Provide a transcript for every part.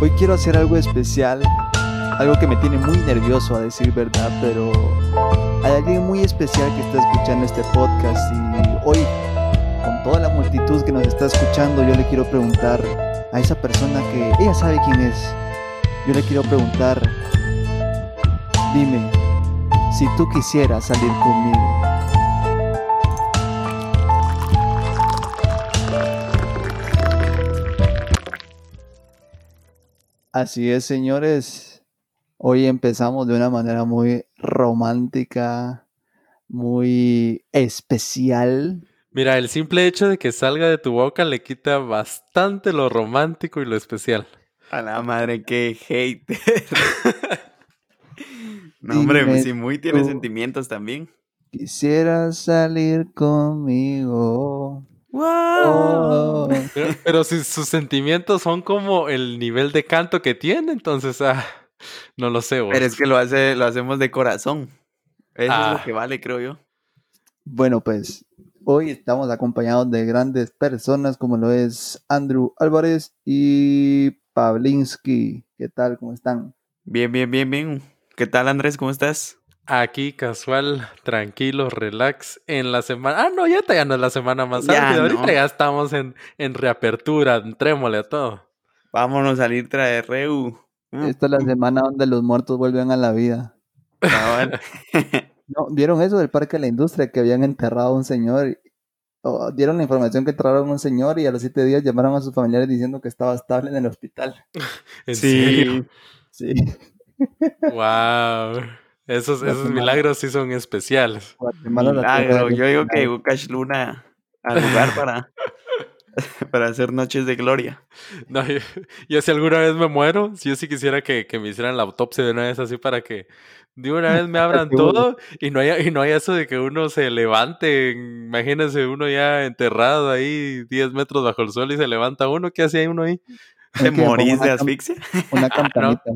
Hoy quiero hacer algo especial, algo que me tiene muy nervioso a decir verdad, pero hay alguien muy especial que está escuchando este podcast y hoy, con toda la multitud que nos está escuchando, yo le quiero preguntar a esa persona que ella sabe quién es. Yo le quiero preguntar, dime, si tú quisieras salir conmigo, Así es, señores. Hoy empezamos de una manera muy romántica, muy especial. Mira, el simple hecho de que salga de tu boca le quita bastante lo romántico y lo especial. A la madre, qué hater. no, hombre, pues si muy tiene sentimientos también. Quisiera salir conmigo. ¡Wow! Pero, si sus sentimientos son como el nivel de canto que tiene, entonces ah, no lo sé. Pero es que lo hace, lo hacemos de corazón. Eso es lo ah. que vale, creo yo. Bueno, pues hoy estamos acompañados de grandes personas como lo es Andrew Álvarez y Pavlinsky. ¿Qué tal? ¿Cómo están? Bien, bien, bien, bien. ¿Qué tal, Andrés? ¿Cómo estás? Aquí casual, tranquilo, relax. En la semana. Ah, no, ya, ya no es la semana más rápida. Ahorita ya estamos en, en reapertura, entrémosle a todo. Vámonos a salir traer Reu. Mm. Esta es la semana donde los muertos vuelven a la vida. Ah, no, ¿Vieron eso del Parque de la Industria? Que habían enterrado a un señor. O dieron la información que enterraron a un señor y a los siete días llamaron a sus familiares diciendo que estaba estable en el hospital. ¿En sí. Sí. wow. Esos, esos milagros sí son especiales. Milagro. Yo digo que Ukash Luna al lugar para, para hacer noches de gloria. No, yo, si alguna vez me muero, si yo sí quisiera que, que, me hicieran la autopsia de una vez así para que de una vez me abran todo y no haya, y no haya eso de que uno se levante. Imagínense uno ya enterrado ahí 10 metros bajo el suelo y se levanta uno. ¿Qué hacía uno ahí? ¿Te morís de asfixia? Una campanita,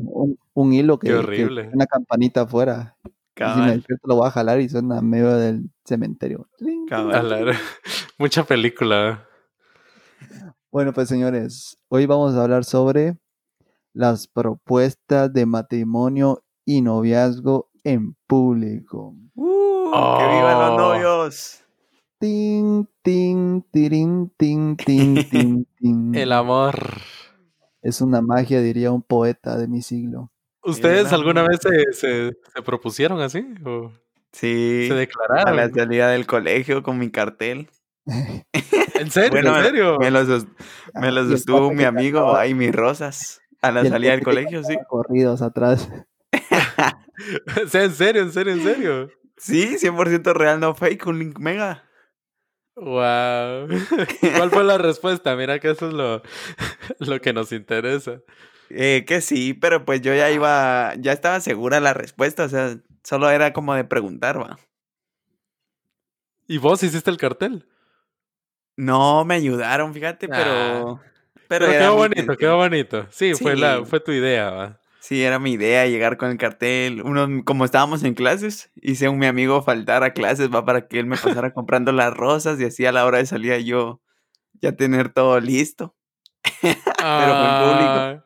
un, hilo que. Qué horrible. una campanita afuera. si me despierto lo voy a jalar y suena medio del cementerio. Mucha película. Bueno, pues señores, hoy vamos a hablar sobre las propuestas de matrimonio y noviazgo en público. ¡Uh! ¡Que vivan los oh. novios! Ting, ting, tirin, ting, ting, ting, ting. El amor. Es una magia, diría un poeta de mi siglo. ¿Ustedes alguna vez se, propusieron así? ¿O sí. ¿Se declararon? A la salida del colegio con mi cartel. ¿En serio? ¿En serio? Me los, me los estuvo mi amigo ahí, mis rosas. A la salida del colegio, sí. Corridos atrás. o sea, en serio, en serio, en serio. Sí, 100% real, no fake, un link mega. Wow. ¿Cuál fue la respuesta? Mira que eso es lo, lo que nos interesa. Eh, que sí, pero pues yo ya iba, ya estaba segura la respuesta, o sea, solo era como de preguntar, va. ¿Y vos hiciste el cartel? No, me ayudaron, fíjate, pero... Ah. pero, quedó bonito, quedó bonito. Sí, Fue, la, fue tu idea, va. Sí, era mi idea llegar con el cartel. Uno, como estábamos en clases, hice a un mi amigo faltar a clases, va para que él me pasara comprando las rosas y así a la hora de salida yo ya tener todo listo. Pero público. Ah,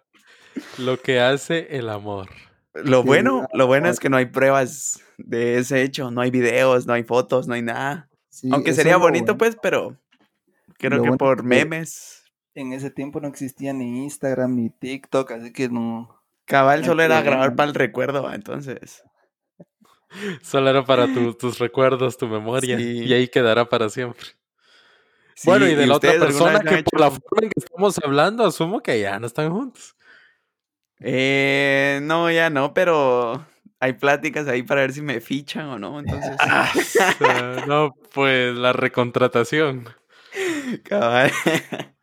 lo que hace el amor. Lo bueno, lo bueno es que no hay pruebas de ese hecho, no hay videos, no hay fotos, no hay nada. Aunque sería bonito, pues, pero creo que por memes. En ese tiempo no existía ni Instagram ni TikTok, así que no, Cabal solo era grabar para el recuerdo, entonces. Solo era para tus recuerdos, tu memoria. Y ahí quedará para siempre. Bueno, y de la otra persona que por la forma en que estamos hablando, asumo que ya no están juntos. Eh, no, ya no, pero hay pláticas ahí para ver si me fichan o no, entonces. Ah, no, pues la recontratación. Cabal.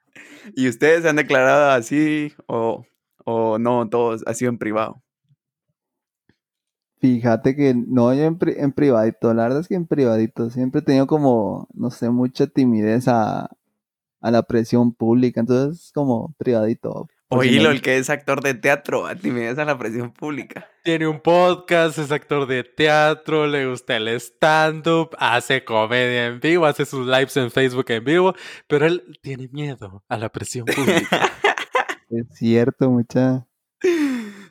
¿Y ustedes se han declarado así o ¿O no, todo ha sido en privado? Fíjate que no, yo en, en, privadito, la verdad es que en privadito siempre he tenido como, no sé, mucha timidez a, la presión pública, entonces como privadito. Oílo, el que es actor de teatro, a timidez a la presión pública. Tiene un podcast, es actor de teatro, le gusta el stand-up, hace comedia en vivo, hace sus lives en Facebook en vivo, pero él tiene miedo a la presión pública. Es cierto, mucha.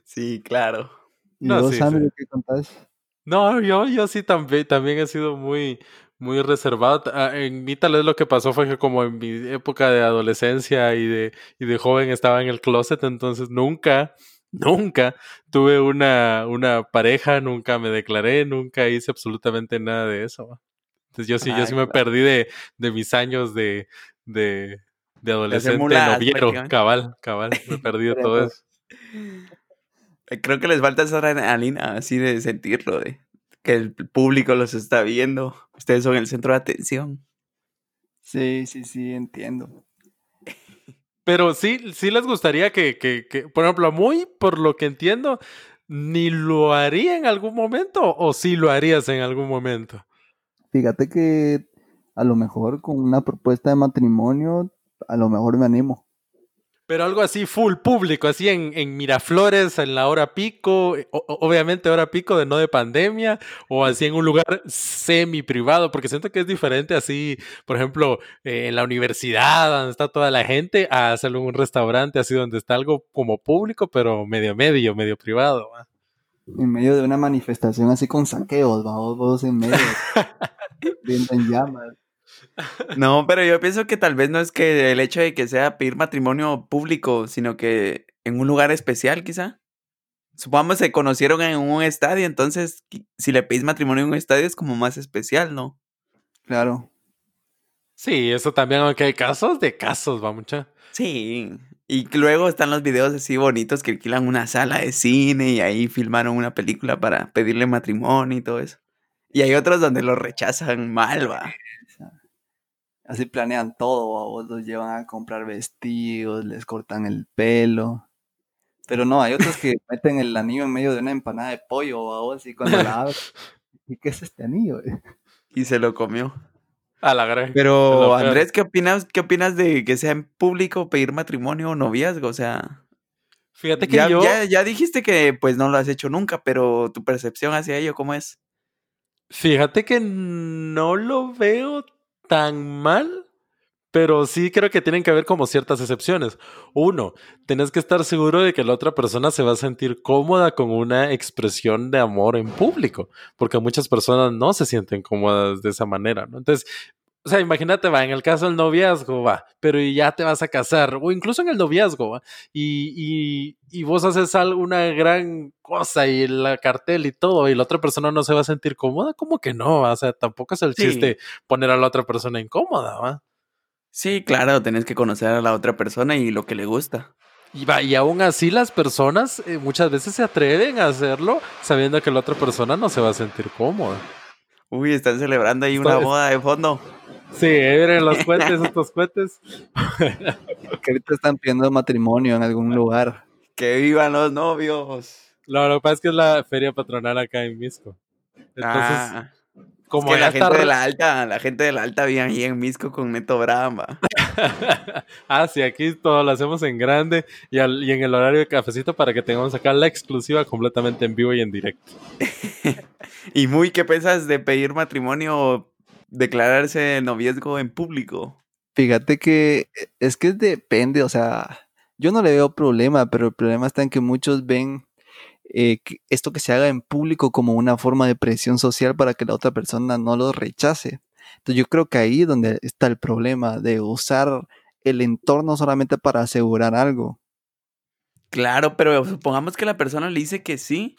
Sí, claro. ¿Y No, vos, sí, Sammy, sí. qué contás? No, yo, yo sí también, también he sido muy, muy reservado. Ah, En mí tal vez lo que pasó fue que como en mi época de adolescencia y de, y de joven estaba en el closet, entonces nunca, nunca tuve una, una pareja, nunca me declaré, nunca hice absolutamente nada de eso. Entonces yo sí, yo sí me perdí de, de mis años de, de, de adolescente noviero, cabal, cabal, me perdí de todo eso. Eh, Creo que les falta esa adrenalina así de sentirlo, de que el público los está viendo. Ustedes son el centro de atención. Sí, sí, sí, entiendo. Pero sí, sí les gustaría que, que, que, por ejemplo, a muy, por lo que entiendo, ni lo haría en algún momento o sí lo harías en algún momento. Fíjate que a lo mejor con una propuesta de matrimonio, a lo mejor me animo. Pero algo así full público, así en, en Miraflores, en la hora pico, o- obviamente hora pico de no de pandemia, o así en un lugar semi privado, porque siento que es diferente así, por ejemplo, eh, en la universidad, donde está toda la gente, a hacerlo en un restaurante, así donde está algo como público, pero medio medio, medio privado. ¿va? En medio de una manifestación así con saqueos, va vos, vos en medio, viendo en llamas. No, pero yo pienso que tal vez no es que el hecho de que sea pedir matrimonio público, sino que en un lugar especial, quizá. Supongamos se conocieron en un estadio, entonces si le pedís matrimonio en un estadio es como más especial, ¿no? Claro. Sí, eso también, aunque hay casos de casos, va mucha. Sí. Y luego están los videos así bonitos que alquilan una sala de cine y ahí filmaron una película para pedirle matrimonio y todo eso. Y hay otros donde lo rechazan mal, va. Así planean todo, ¿va? vos los llevan a comprar vestidos, les cortan el pelo. Pero no, hay otros que meten el anillo en medio de una empanada de pollo, ¿va? vos, y cuando la abres, ¿y qué es este anillo? Y se lo comió. A la gran. Pero. Andrés, ¿qué opinas, qué opinas de que sea en público pedir matrimonio o noviazgo? O sea, Fíjate que ya, yo. ya, ya dijiste que pues no lo has hecho nunca, pero tu percepción hacia ello, ¿cómo es? Fíjate que no lo veo tan mal, pero sí creo que tienen que haber como ciertas excepciones. Uno, tenés que estar seguro de que la otra persona se va a sentir cómoda con una expresión de amor en público, porque muchas personas no se sienten cómodas de esa manera, ¿no? Entonces, o sea, imagínate, va, en el caso del noviazgo, va, pero ya te vas a casar, o incluso en el noviazgo, va, y, y, y vos haces algo, una gran cosa y la cartel y todo, y la otra persona no se va a sentir cómoda, como que no, o sea, tampoco es el Sí. chiste poner a la otra persona incómoda, va. Sí, claro, tenés que conocer a la otra persona y lo que le gusta. Y, va, y aún así las personas eh, muchas veces se atreven a hacerlo sabiendo que la otra persona no se va a sentir cómoda. Uy, están celebrando ahí una boda de fondo. Sí, miren los cohetes, estos cohetes. Que ahorita están pidiendo matrimonio en algún lugar. Que vivan los novios. Lo, lo que pasa es que es la feria patronal acá en Misco. Entonces, ah, como es que la está gente de la alta, la gente de la alta vive ahí en Misco con Neto Bramba. ah, sí, aquí todo lo hacemos en grande y, al- y en el horario de cafecito para que tengamos acá la exclusiva completamente en vivo y en directo. Y muy, ¿qué piensas de pedir matrimonio declararse noviazgo en público? Fíjate que eh, es que depende, o sea, yo no le veo problema, pero el problema está en que muchos ven eh, esto que se haga en público como una forma de presión social para que la otra persona no lo rechace. Entonces yo creo que ahí es donde está el problema de usar el entorno solamente para asegurar algo. Claro, pero supongamos que la persona le dice que sí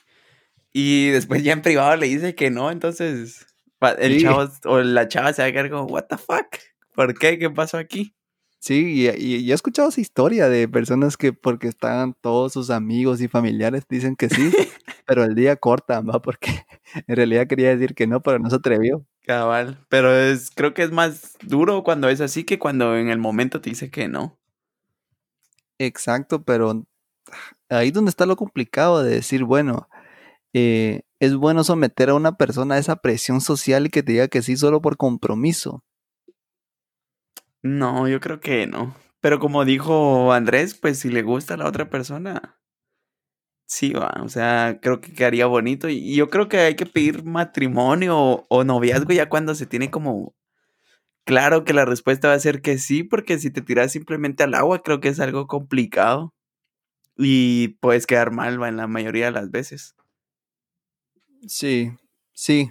y después ya en privado le dice que no, entonces el Sí. chavo o la chava se va a quedar como, what the fuck, ¿por qué? ¿Qué pasó aquí? Sí, y, y- y he escuchado esa historia de personas que porque están todos sus amigos y familiares dicen que sí, pero el día cortan, ¿va? Porque en realidad quería decir que no, pero no se atrevió. Cabal, pero es, creo que es más duro cuando es así que cuando en el momento te dice que no. Exacto, pero ahí donde está lo complicado de decir, bueno, eh, es bueno someter a una persona a esa presión social y que te diga que sí solo por compromiso. No, yo creo que no. Pero como dijo Andrés, pues si le gusta a la otra persona, sí va. O sea, creo que quedaría bonito. Y yo creo que hay que pedir matrimonio o noviazgo ya cuando se tiene como claro que la respuesta va a ser que sí, porque si te tiras simplemente al agua, creo que es algo complicado. y puedes quedar mal va, en la mayoría de las veces. Sí, sí,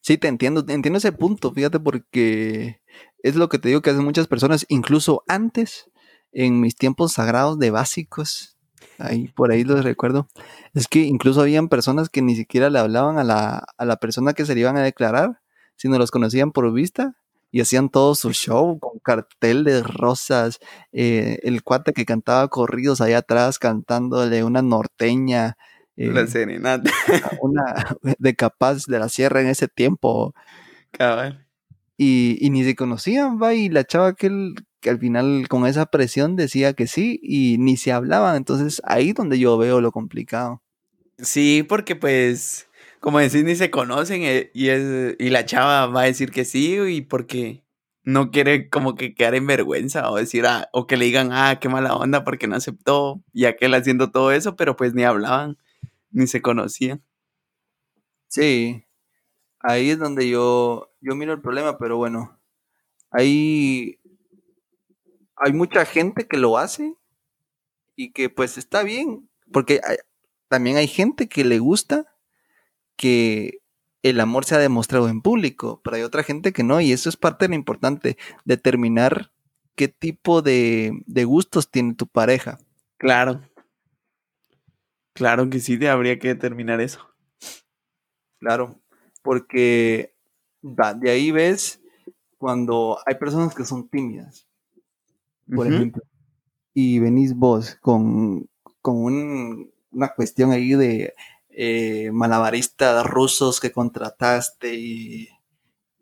sí, te entiendo, te entiendo ese punto, fíjate, porque es lo que te digo que hacen muchas personas, incluso antes, en mis tiempos sagrados de básicos, ahí por ahí los recuerdo, es que incluso habían personas que ni siquiera le hablaban a la, a la persona que se le iban a declarar, sino los conocían por vista y hacían todo su show con cartel de rosas, eh, el cuate que cantaba corridos allá atrás cantándole una norteña. La eh, serenata. una de capaz de la sierra en ese tiempo. Cabal. Y, y ni se conocían, va, y la chava que, el- que al final con esa presión decía que sí y ni se hablaban. Entonces ahí donde yo veo lo complicado. Sí, porque pues, como decís, ni se conocen eh, y, es, y la chava va a decir que sí y porque no quiere como que quedar en vergüenza o decir, ah, o que le digan, ah, qué mala onda porque no aceptó y aquel haciendo todo eso, pero pues ni hablaban, ni se conocían. Sí, ahí es donde yo, yo miro el problema, pero bueno, ahí hay mucha gente que lo hace y que pues está bien, porque hay- también hay gente que le gusta que el amor sea demostrado en público, pero hay otra gente que no, y eso es parte de lo importante, determinar qué tipo de, de gustos tiene tu pareja. Claro. Claro que sí, te habría que determinar eso. Claro, porque va, de ahí ves cuando hay personas que son tímidas, por ejemplo, y venís vos con, con un- una cuestión ahí de eh, malabaristas rusos que contrataste y,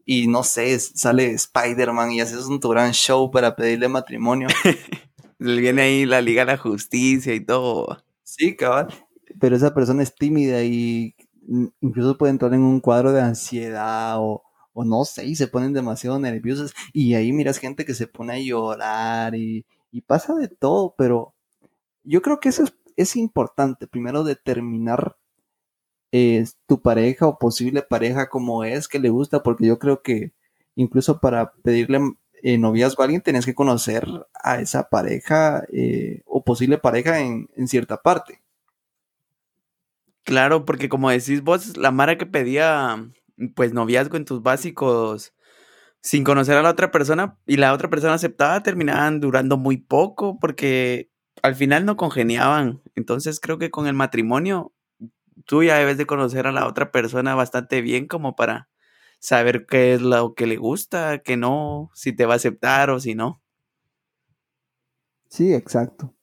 y no sé, sale Spider-Man y haces un tu gran show para pedirle matrimonio. Le viene ahí la Liga de la Justicia y todo. Sí, cabal. Pero esa persona es tímida y incluso puede entrar en un cuadro de ansiedad o, o no sé, y se ponen demasiado nerviosas. Y ahí miras gente que se pone a llorar y, y pasa de todo, pero yo creo que eso es, es importante. Primero determinar eh, tu pareja o posible pareja como es, que le gusta, porque yo creo que incluso para pedirle eh, noviazgo a alguien tenés que conocer a esa pareja eh, o posible pareja en, en cierta parte. Claro, porque como decís vos, la Mara que pedía pues noviazgo en tus básicos sin conocer a la otra persona y la otra persona aceptaba, terminaban durando muy poco porque al final no congeniaban. Entonces creo que con el matrimonio tú ya debes de conocer a la otra persona bastante bien como para saber qué es lo que le gusta, qué no, si te va a aceptar o si no. Sí, exacto.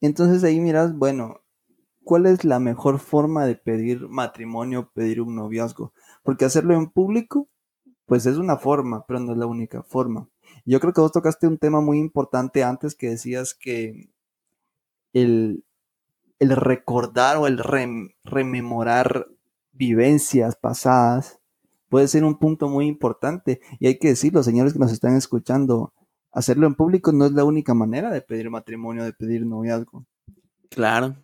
Entonces ahí miras, bueno, ¿cuál es la mejor forma de pedir matrimonio, pedir un noviazgo? Porque hacerlo en público, pues es una forma, pero no es la única forma. Yo creo que vos tocaste un tema muy importante antes que decías que el, el recordar o el rem- rememorar vivencias pasadas puede ser un punto muy importante. Y hay que decirlo, señores que nos están escuchando, hacerlo en público no es la única manera de pedir matrimonio, de pedir noviazgo. Claro.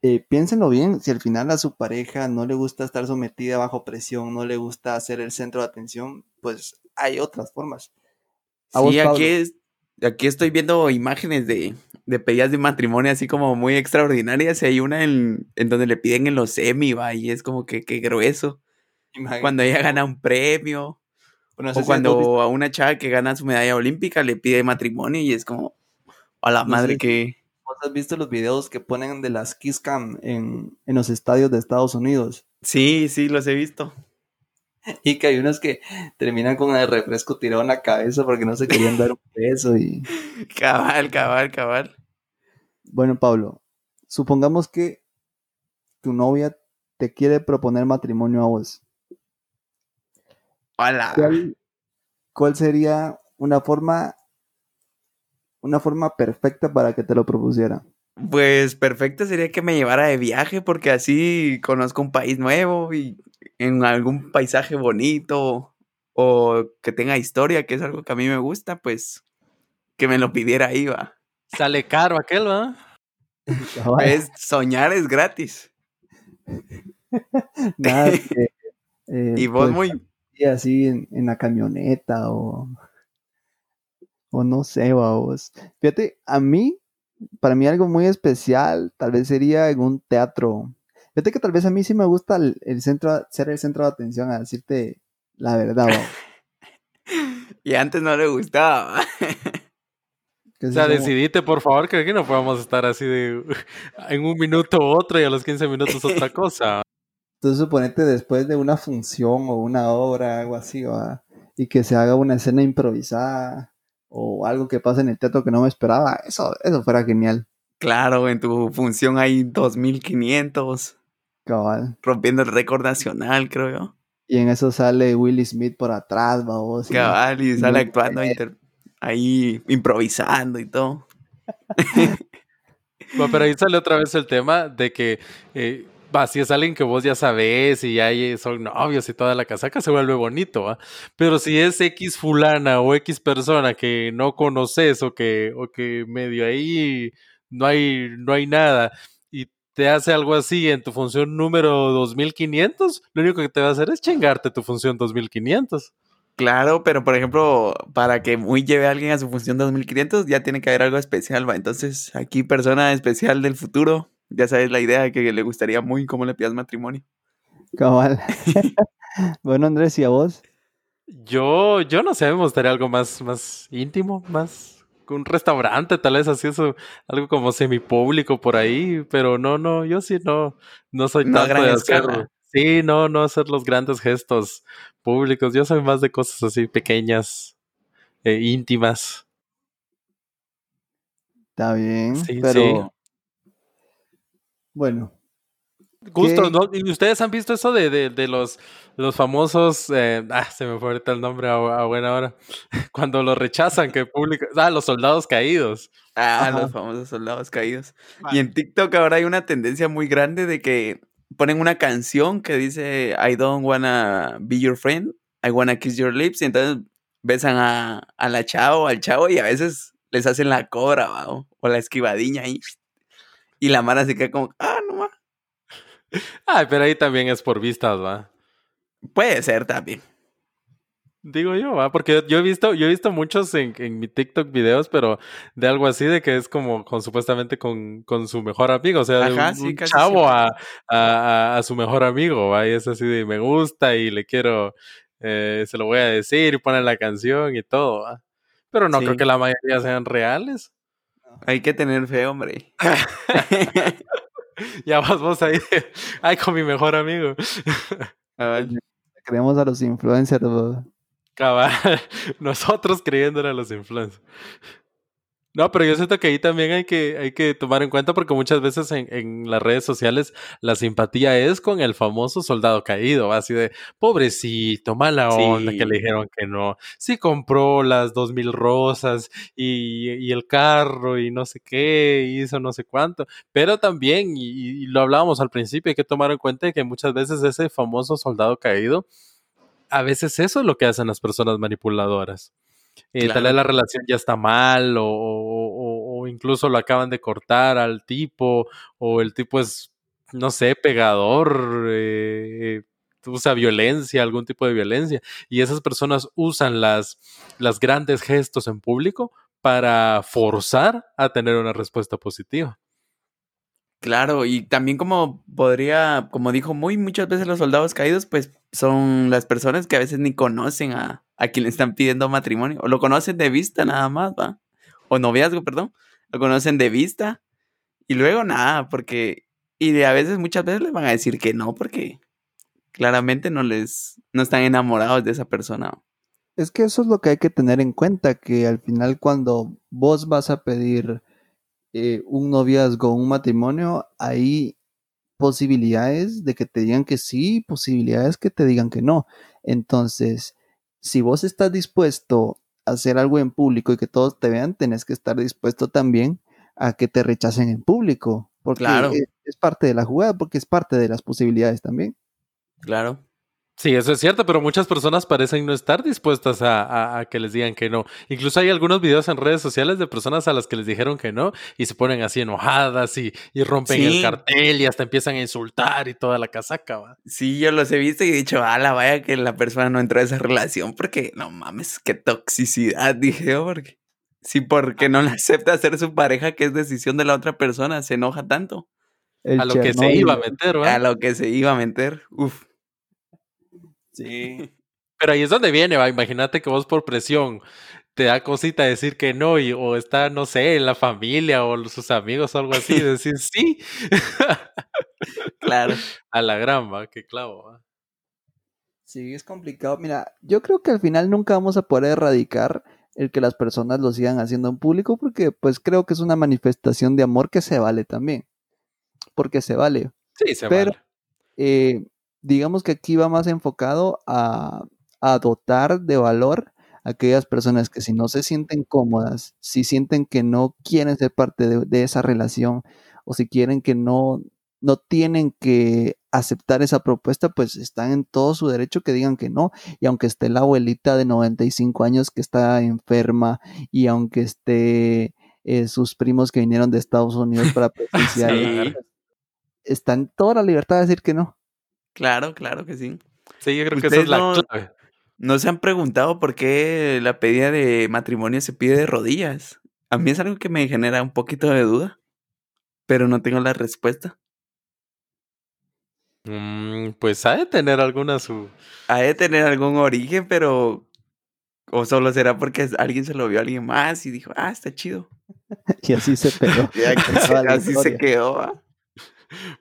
Eh, piénsenlo bien, si al final a su pareja no le gusta estar sometida bajo presión, no le gusta ser el centro de atención, pues hay otras formas. A Sí, aquí, es, aquí estoy viendo imágenes de, de pedidas de matrimonio así como muy extraordinarias. Y hay una en, en donde le piden en los semi, va, y es como que, que grueso. Imagínate. Cuando ella gana un premio, Bueno, no sé o si cuando a una chava que gana su medalla olímpica le pide matrimonio y es como, a la No madre sé. que... vos has visto los videos que ponen de las Kiss Cam en, en los estadios de Estados Unidos. Sí, sí, los he visto. Y que hay unos que terminan con el refresco tirado en la cabeza porque no se querían dar un beso. Y Cabal, cabal, cabal. bueno, Pablo, supongamos que tu novia te quiere proponer matrimonio a vos. Hola. ¿Cuál, cuál sería una forma, una forma perfecta para que te lo propusiera? Pues perfecto sería que me llevara de viaje porque así conozco un país nuevo y en algún paisaje bonito o que tenga historia, que es algo que a mí me gusta, pues que me lo pidiera ahí, va. Sale caro aquel, ¿va? Soñar es gratis. Nada que, eh, Y vos pues, muy... así, así en, en la camioneta o, o no sé, vos. Fíjate, a mí para mí algo muy especial tal vez sería en un teatro. Fíjate que tal vez a mí sí me gusta el, centro, ser el centro de atención, a decirte la verdad. y antes no le gustaba. O sea, decidite, por favor, que aquí no podemos estar así de en un minuto otro y a los 15 minutos otra cosa. Entonces, suponete después de una función o una obra, algo así, y que se haga una escena improvisada o algo que pase en el teatro que no me esperaba, eso, eso fuera genial. Claro, en tu función hay 2500. Cabal. Rompiendo el récord nacional, creo yo. Y en eso sale Willie Smith por atrás, vamos. Cabal, y sale actuando ahí improvisando y todo. bueno, pero ahí sale otra vez el tema de que eh, va, si es alguien que vos ya sabes y ya son novios y toda la casaca, se vuelve bonito, ¿va? Pero si es X fulana o X persona que no conoces o que, o que medio ahí no hay, no hay nada y te hace algo así en tu función número 2500, lo único que te va a hacer es chingarte tu función 2500. Claro, pero por ejemplo, para que muy lleve a alguien a su función 2500, ya tiene que haber algo especial, ¿va? Entonces, aquí persona especial del futuro, ya sabes la idea de que le gustaría muy cómo le pidas matrimonio. Cabal. bueno, Andrés, ¿y a vos? Yo, yo no sé, me gustaría algo más, más íntimo, más un restaurante, tal vez así eso, algo como semipúblico por ahí, pero no, no, yo sí no, no soy no tanto de hacer, sí, no, no hacer los grandes gestos públicos. Yo soy más de cosas así pequeñas, e íntimas. Está bien, pero bueno. Gusto, ¿no? ¿Y ustedes han visto eso de, de, los, los famosos, eh, ah, se me fue ahorita el nombre a, buena hora, cuando lo rechazan, que público, ah, los soldados caídos. Ah, los famosos soldados caídos. Y en TikTok ahora hay una tendencia muy grande de que ponen una canción que dice I don't wanna be your friend, I wanna kiss your lips, y entonces besan a, a la chavo, al chavo, y a veces les hacen la cobra, o la esquivadiña ahí. Y la mano se queda como, ah, no más. Ay, pero ahí también es por vistas, ¿va? Puede ser también. Digo yo, ¿va? Porque yo he visto, yo he visto muchos en, en, mi TikTok videos, pero de algo así, de que es como con supuestamente con, con su mejor amigo, o sea, un, chavo a, a, a, su mejor amigo, ¿va? Y es así de me gusta y le quiero, eh, se lo voy a decir y pone la canción y todo, ¿va? Pero no creo que la mayoría sean reales. Hay que tener fe, hombre. ya vas vos ahí. Ay, con mi mejor amigo. Creemos a los influencers. Cabal. Nosotros creyéndole a los influencers. No, pero yo siento que ahí también hay que, hay que tomar en cuenta porque muchas veces en, en, las redes sociales la simpatía es con el famoso soldado caído, así de pobrecito, mala onda que le dijeron que no. Sí compró las dos mil rosas y, y, el carro y no sé qué, hizo no sé cuánto. Pero también, y, y lo hablábamos al principio, hay que tomar en cuenta que muchas veces ese famoso soldado caído, a veces eso es lo que hacen las personas manipuladoras. Eh, tal vez la relación ya está mal o, o, incluso lo acaban de cortar al tipo o el tipo es, no sé, pegador, eh, usa violencia, algún tipo de violencia y esas personas usan las, las grandes gestos en público para forzar a tener una respuesta positiva. Claro, y también como podría, como dijo muy muchas veces los soldados caídos, pues son las personas que a veces ni conocen a, a quien están pidiendo matrimonio, o lo conocen de vista nada más, ¿va? O noviazgo, perdón, lo conocen de vista, y luego nada, porque, y a veces muchas veces les van a decir que no, porque claramente no les, no están enamorados de esa persona. Es que eso es lo que hay que tener en cuenta, que al final cuando vos vas a pedir eh, un noviazgo, un matrimonio, hay posibilidades de que te digan que sí, posibilidades que te digan que no. Entonces, si vos estás dispuesto a hacer algo en público y que todos te vean, tenés que estar dispuesto también a que te rechacen en público, porque es parte de la jugada, porque es parte de las posibilidades también. Claro. Sí, eso es cierto, pero muchas personas parecen no estar dispuestas a, que les digan que no. Incluso hay algunos videos en redes sociales de personas a las que les dijeron que no y se ponen así enojadas y, rompen el cartel y hasta empiezan a insultar y toda la casaca. ¿va? Sí, yo los he visto y he dicho, la vaya que la persona no entró a esa relación porque no mames, qué toxicidad, dije yo, porque Si porque no le acepta ser su pareja, que es decisión de la otra persona, se enoja tanto. El A lo que se iba a meter, A ¿va? lo que se iba a meter. Uf. Sí. Pero ahí es donde viene, va. Imagínate que vos por presión te da cosita decir que no, y, o está, no sé, en la familia o sus amigos o algo así, decir sí. Claro. A la gran, va, qué clavo, va. Sí, es complicado. Mira, yo creo que al final nunca vamos a poder erradicar el que las personas lo sigan haciendo en público porque pues creo que es una manifestación de amor que se vale también. Porque se vale. Sí, se Pero- vale. Eh, digamos que aquí va más enfocado a, a dotar de valor a aquellas personas que si no se sienten cómodas, si sienten que no quieren ser parte de, de esa relación o si quieren que no, no tienen que aceptar esa propuesta, pues están en todo su derecho que digan que no. Y aunque esté la abuelita de 95 años que está enferma y aunque esté eh, sus primos que vinieron de Estados Unidos para presenciar, Sí. está en toda la libertad de decir que no. Claro, claro que sí. Sí, yo creo que esa es la no- clave. ¿No se han preguntado por qué la pedida de matrimonio se pide de rodillas? A mí es algo que me genera un poquito de duda, pero no tengo la respuesta. Mm, pues ha de tener alguna su. Ha de tener algún origen, pero... O solo será porque alguien se lo vio a alguien más y dijo, ah, está chido. Y así se pegó. La así se quedó. ¿ah?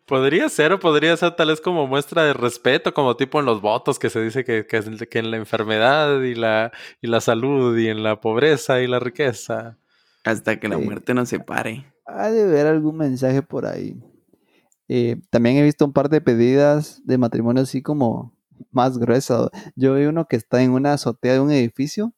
Podría ser o podría ser tal vez como muestra de respeto, como tipo en los votos que se dice que, que, es- que en la enfermedad y la, y la salud y en la pobreza y la riqueza. Hasta que la Sí. muerte nos separe. Ha de haber algún mensaje por ahí. Eh, también he visto un par de pedidas de matrimonio así como más gruesas. Yo vi uno que está en una azotea de un edificio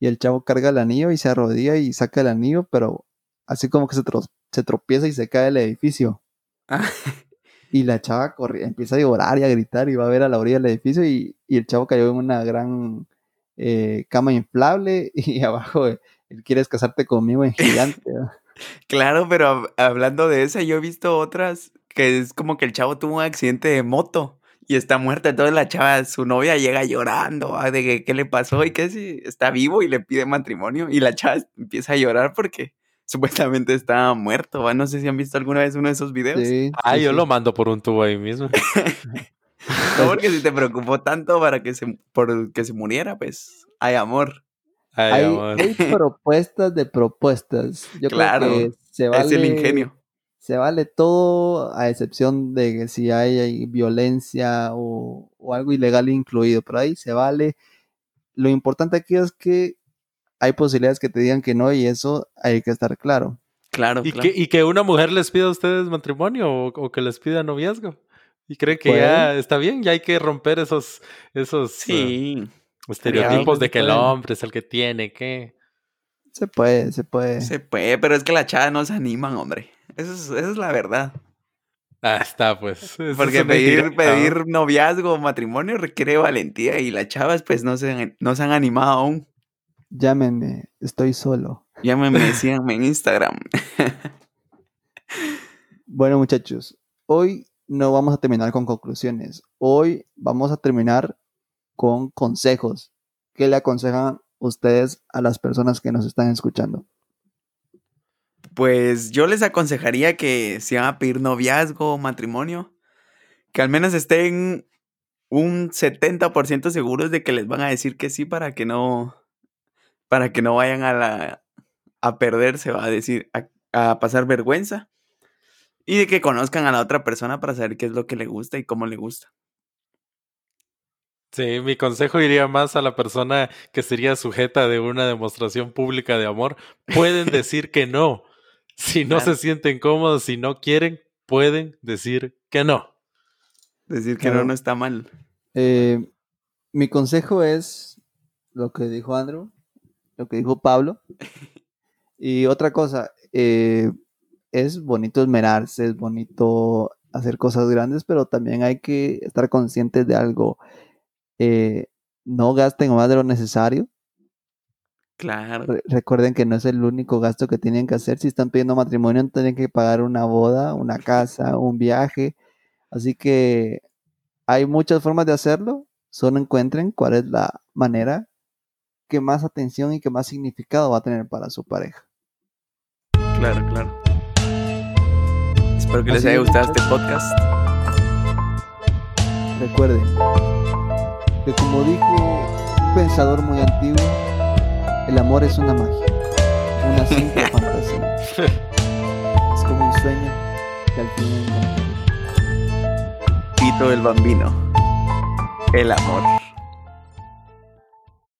y el chavo carga el anillo y se arrodilla y saca el anillo, pero así como que se, tro- se tropieza y se cae el edificio. Ah. Y la chava corri- empieza a llorar y a gritar y va a ver a la orilla del edificio y, y el chavo cayó en una gran eh, cama inflable y abajo eh, él quieres casarte conmigo en gigante. ¿no? Claro, pero hab- hablando de esa, yo he visto otras que es como que el chavo tuvo un accidente de moto y está muerta. Entonces la chava, su novia llega llorando ah, de que qué le pasó y que si está vivo y le pide matrimonio. Y la chava empieza a llorar porque supuestamente estaba muerto. ¿va? No sé si han visto alguna vez uno de esos videos. Sí, Ah, sí, yo sí. lo mando por un tubo ahí mismo. No, porque si te preocupó tanto para que se, por que se muriera, pues hay amor. Ay, hay, amor. hay propuestas de propuestas. Yo Claro, creo que se vale, Es el ingenio. se vale todo a excepción de que si hay, hay violencia o, o algo ilegal incluido. Por ahí se vale. Lo importante aquí es que hay posibilidades que te digan que no y eso hay que estar claro. Claro, ¿Y, claro. que, y que una mujer les pida a ustedes matrimonio o, o que les pida noviazgo. Y creen que ya está bien, ya hay que romper esos, esos eh, estereotipos de que el hombre es el que tiene que. Se puede, se puede. se puede, pero es que las chavas no se animan, hombre. Eso es, esa es la verdad. Ah, está, pues. Eso es Porque pedir, pedir noviazgo o matrimonio requiere valentía y las chavas pues no se, han- no se han animado aún. Llámenme, estoy solo. Llámenme, síganme en Instagram. Bueno, muchachos, hoy no vamos a terminar con conclusiones. Hoy vamos a terminar con consejos. ¿Qué le aconsejan ustedes a las personas que nos están escuchando? Pues yo les aconsejaría que si van a pedir noviazgo o matrimonio, que al menos estén un 70% seguros de que les van a decir que sí para que no, para que no vayan a la, a perderse, va a decir, a, a pasar vergüenza. Y de que conozcan a la otra persona para saber qué es lo que le gusta y cómo le gusta. Sí, mi consejo iría más a la persona que sería sujeta de una demostración pública de amor. Pueden decir que no. Si no Claro. se sienten cómodos, si no quieren, pueden decir que no. Decir que Claro. no, no está mal. Eh, mi consejo es lo que dijo Andrew, lo que dijo Pablo. Y otra cosa, eh, es bonito esmerarse, es bonito hacer cosas grandes, pero también hay que estar conscientes de algo. Eh, no gasten más de lo necesario. Claro. Re- recuerden que no es el único gasto que tienen que hacer. Si están pidiendo matrimonio, tienen que pagar una boda, una casa, un viaje. Así que hay muchas formas de hacerlo. Solo encuentren cuál es la manera que más atención y que más significado va a tener para su pareja. Claro, claro. Espero que les haya gustado este podcast. Recuerden que como dijo un pensador muy antiguo, el amor es una magia, una simple fantasía. Es como un sueño que al fin encontré. Tito el Bambino. El amor.